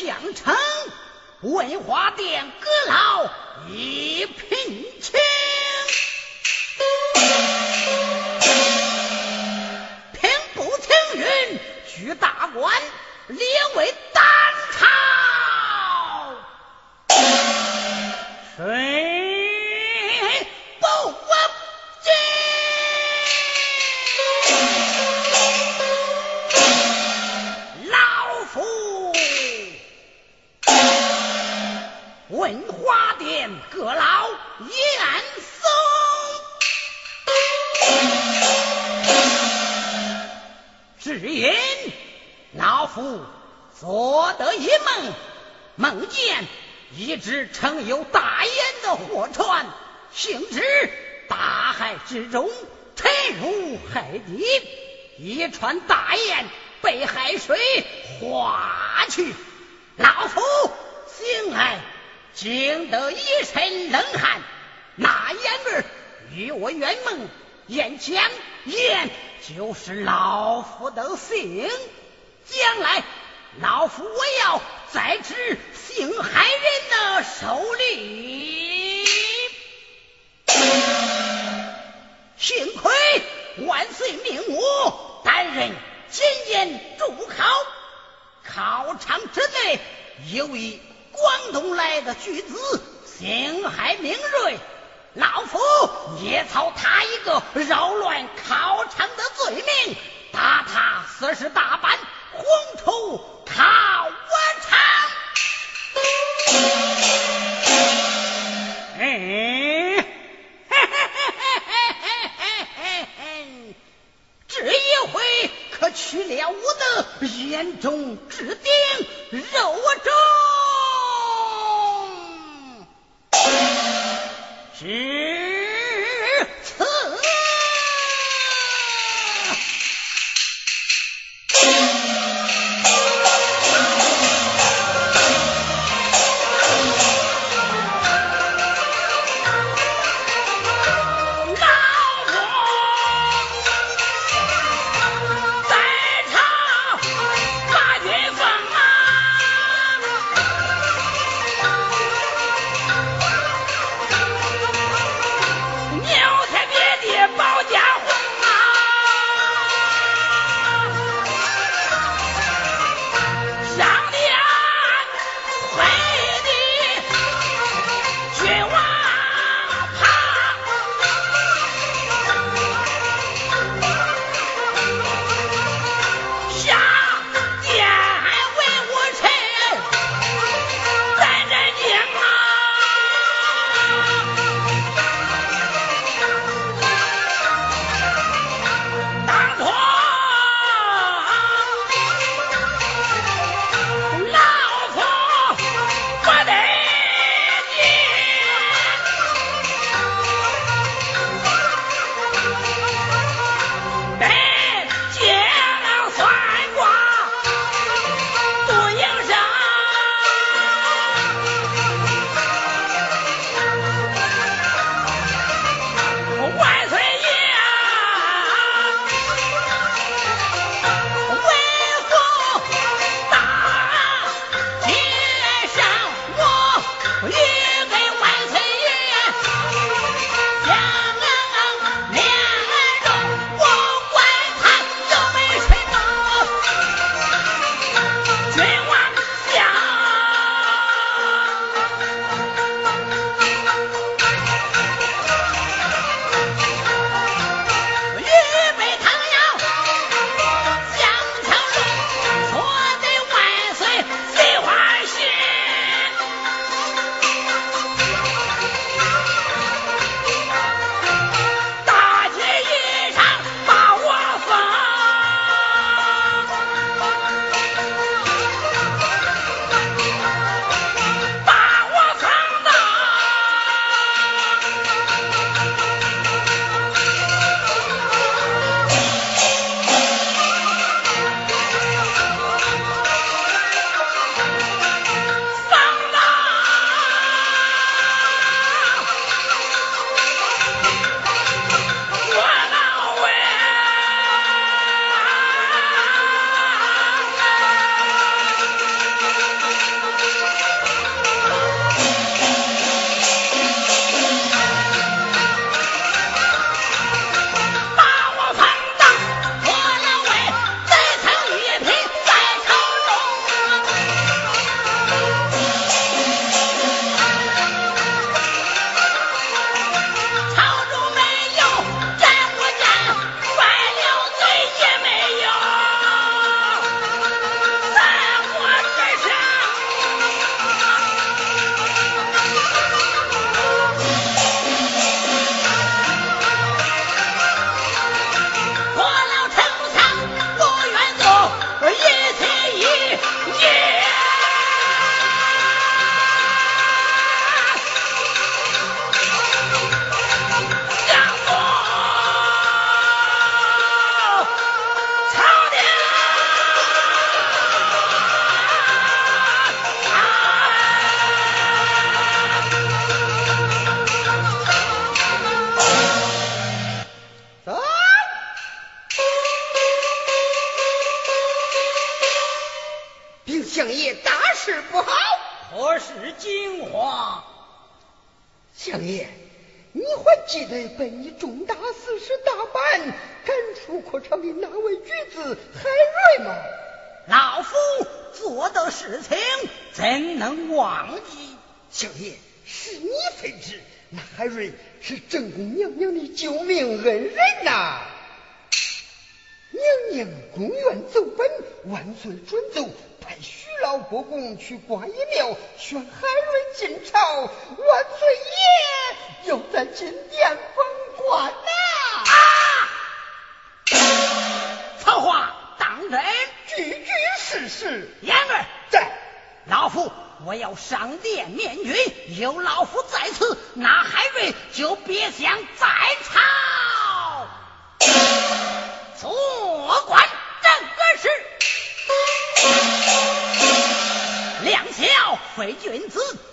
相称，文华殿阁老一片。只因老夫所得一梦梦见一只盛有大烟的火船行至大海之中沉入海底一串大烟被海水划去。老夫醒来惊得一身冷汗那烟味与我圆梦眼前一样就是老夫的姓，将来老夫我要在之姓海人的手里。幸亏万岁命我担任检验主考，考场之内有一广东来的举子，姓海名瑞。老夫也操他一个扰乱考场的罪名，打他四十大板，轰出考场。哎，这一回可去了我的眼中之钉，肉中。是。被你重打四十大板赶出阔场的那位女子海瑞吗？老夫做的事情怎能忘记？小爷，是你非知，那海瑞是正宫娘娘的救命恩人呐！娘娘宫院奏本，万岁准奏，派徐老国公去观音庙选海瑞进朝，万岁爷又在金殿封官呐！此话当真？句句是实。言儿在，老夫我要上殿面君，有老夫在此，那海瑞就别想再吵。为君子。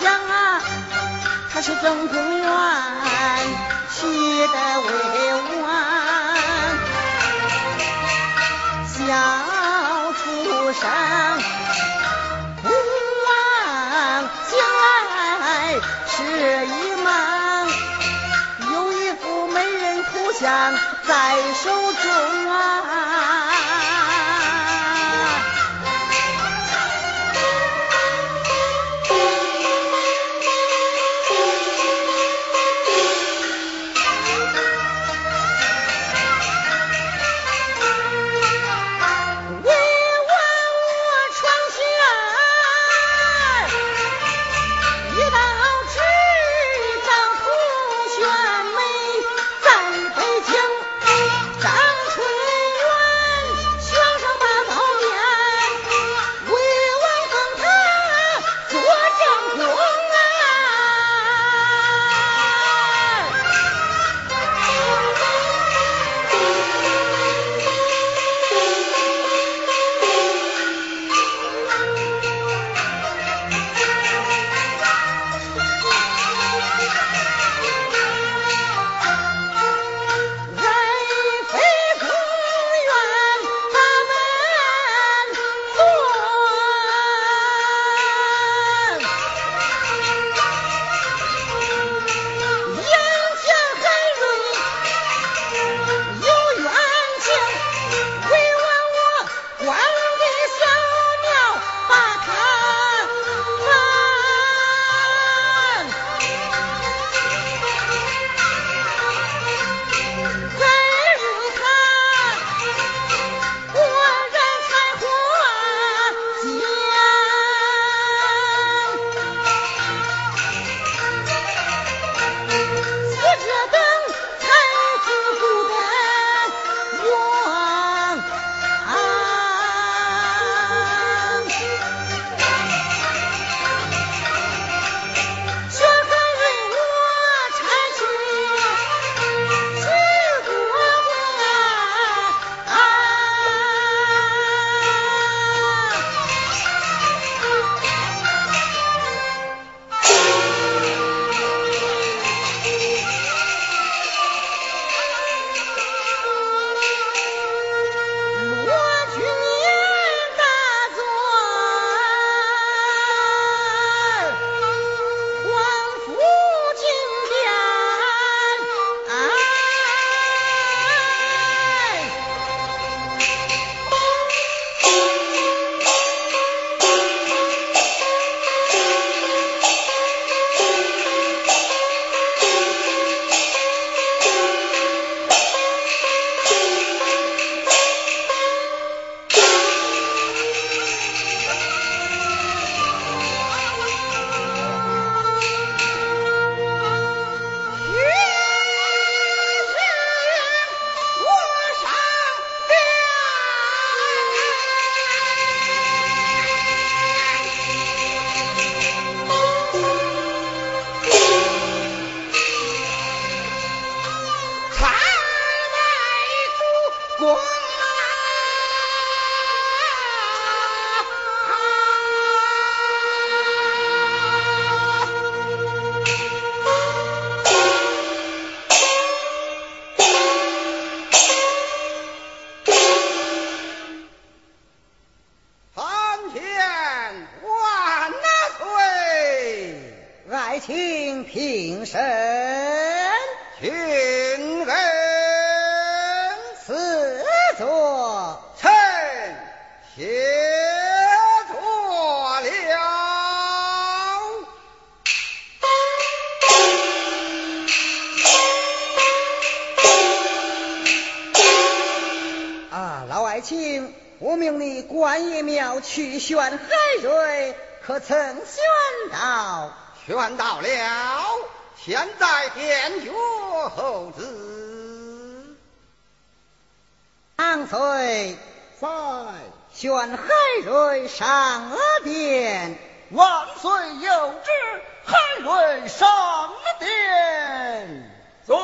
想啊，他是正公园去的未完，小出生不忘将来是一门，有一副美人图像在手。我命你观音庙去选海瑞，可曾选到？选到了，现在殿阅后旨。唐岁在选海瑞上了殿，万岁有旨，海瑞上了殿。遵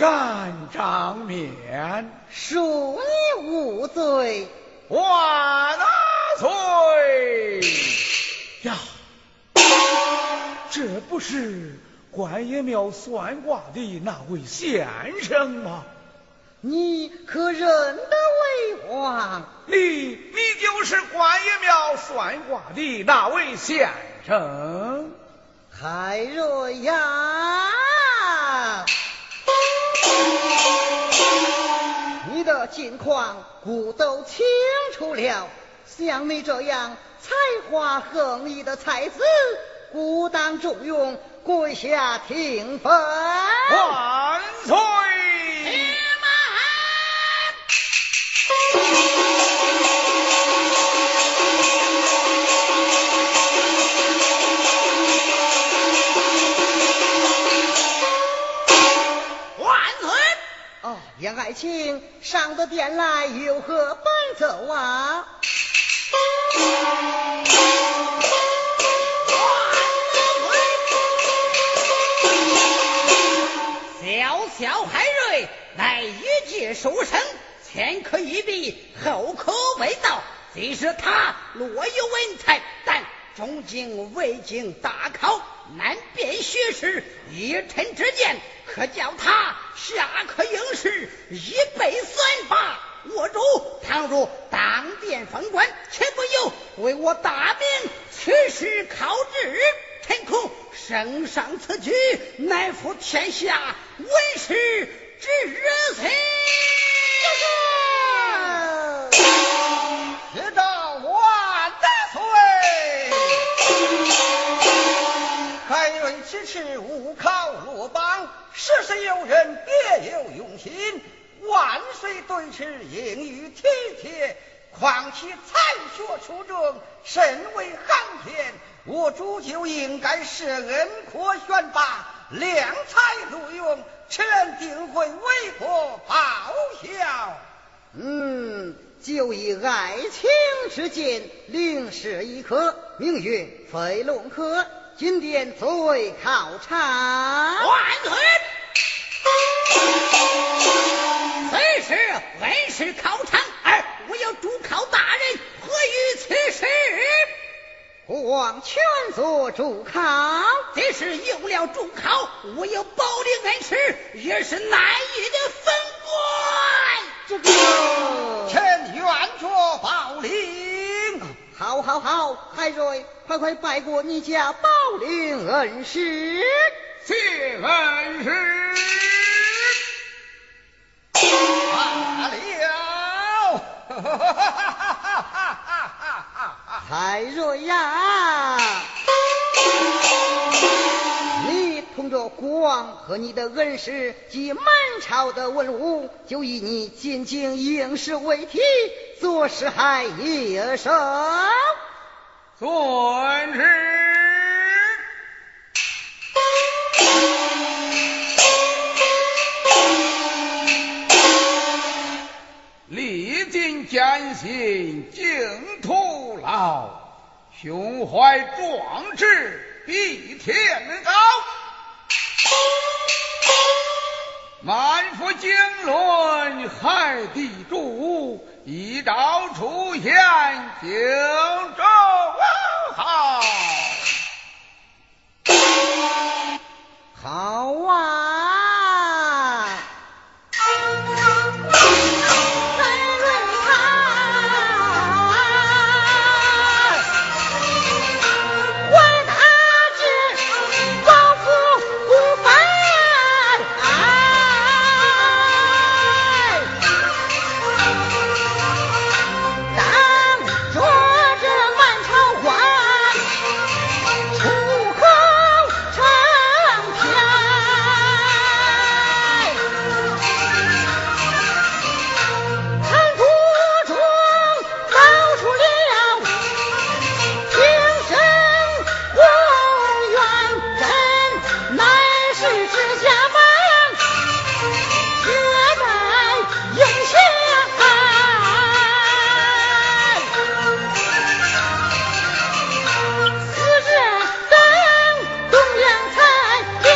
敢张面，恕你无罪，万岁呀！这不是观音庙算卦的那位先生吗？你可认得为王？你你就是观音庙算卦的那位先生，海瑞呀！近况，孤都清楚了。像你这样才华横溢的才子，孤当重用，跪下听分。万岁！爱卿上得殿来，有何奔走啊？小小海瑞乃一介书生，前科一笔，后科未到。即使他若有文才，但终经未经大考，难辨学识，一臣之见。可叫他下课应试，一备算法。我主倘若当殿封官，岂不由为我大明取士考制？臣恐圣上此举，乃负天下文士之心。知道瑞此次误考落榜。事事有人别有用心，万岁对此应予体贴。况其才学出众，甚为罕见，我主就应该是恩科选拔，量才录用，此人定会为国报效。嗯，就以爱卿之见，另设一科，名曰飞龙科。今天作为考察，万岁！虽是恩师是考场，而我有主考大人，何于此事？国王全做主考，这是有了主考，我有保领恩师，也是难遇的分官。这个，臣愿做保领。好，好，好，海瑞，快快拜过你家宝林恩师。谢恩师。罢了。海瑞呀，你同着国王和你的恩师及满朝的文武，就以你进京应试为题，做事还有手。遵旨。历尽艰辛净徒劳，胸怀壮志比天高。满腹经纶海地主，一朝出现荆州好。好啊。